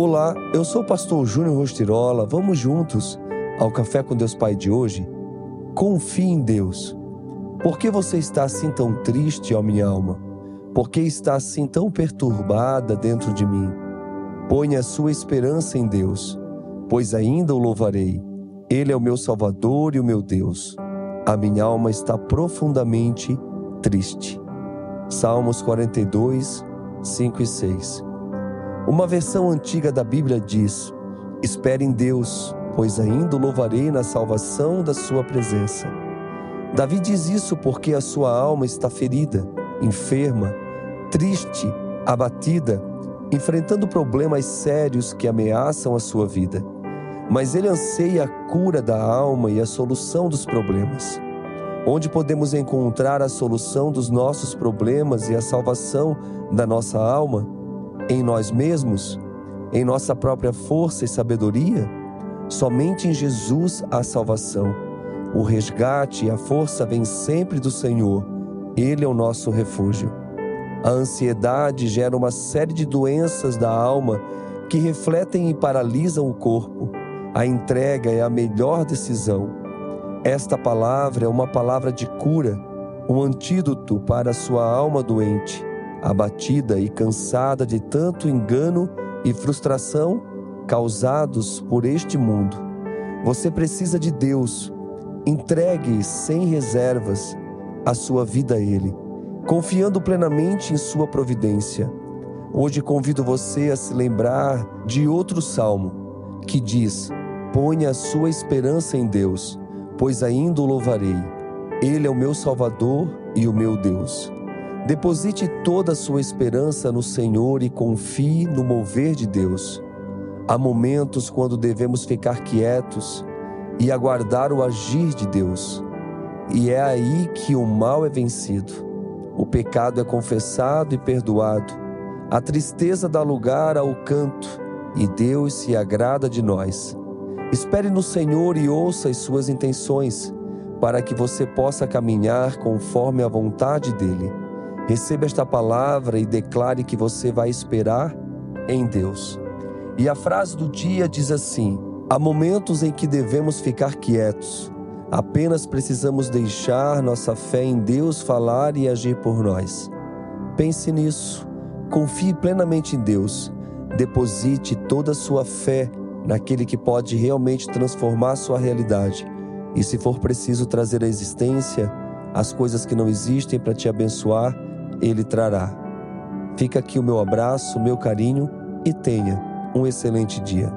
Olá, eu sou o pastor Júnior Rostirola. Vamos juntos ao Café com Deus Pai de hoje? Confie em Deus. Por que você está assim tão triste, ó minha alma? Por que está assim tão perturbada dentro de mim? Ponha a sua esperança em Deus, pois ainda o louvarei. Ele é o meu Salvador e o meu Deus. A minha alma está profundamente triste. Salmos 42, 5 e 6. Uma versão antiga da Bíblia diz: Espere em Deus, pois ainda o louvarei na salvação da sua presença. Davi diz isso porque a sua alma está ferida, enferma, triste, abatida, enfrentando problemas sérios que ameaçam a sua vida. Mas ele anseia a cura da alma e a solução dos problemas. Onde podemos encontrar a solução dos nossos problemas e a salvação da nossa alma? Em nós mesmos, em nossa própria força e sabedoria? Somente em Jesus há salvação. O resgate e a força vêm sempre do Senhor. Ele é o nosso refúgio. A ansiedade gera uma série de doenças da alma que refletem e paralisam o corpo. A entrega é a melhor decisão. Esta palavra é uma palavra de cura, um antídoto para a sua alma doente abatida e cansada de tanto engano e frustração causados por este mundo. Você precisa de Deus. Entregue sem reservas a sua vida a Ele, confiando plenamente em Sua providência. Hoje convido você a se lembrar de outro salmo que diz: Ponha a sua esperança em Deus, pois ainda o louvarei. Ele é o meu Salvador e o meu Deus. Deposite toda a sua esperança no Senhor e confie no mover de Deus. Há momentos quando devemos ficar quietos e aguardar o agir de Deus. E é aí que o mal é vencido. O pecado é confessado e perdoado. A tristeza dá lugar ao canto e Deus se agrada de nós. Espere no Senhor e ouça as suas intenções, para que você possa caminhar conforme a vontade dEle. Receba esta palavra e declare que você vai esperar em Deus. E a frase do dia diz assim: há momentos em que devemos ficar quietos. Apenas precisamos deixar nossa fé em Deus falar e agir por nós. Pense nisso. Confie plenamente em Deus. Deposite toda a sua fé naquele que pode realmente transformar sua realidade. E se for preciso trazer à existência as coisas que não existem para te abençoar, ele trará. Fica aqui o meu abraço, o meu carinho e tenha um excelente dia.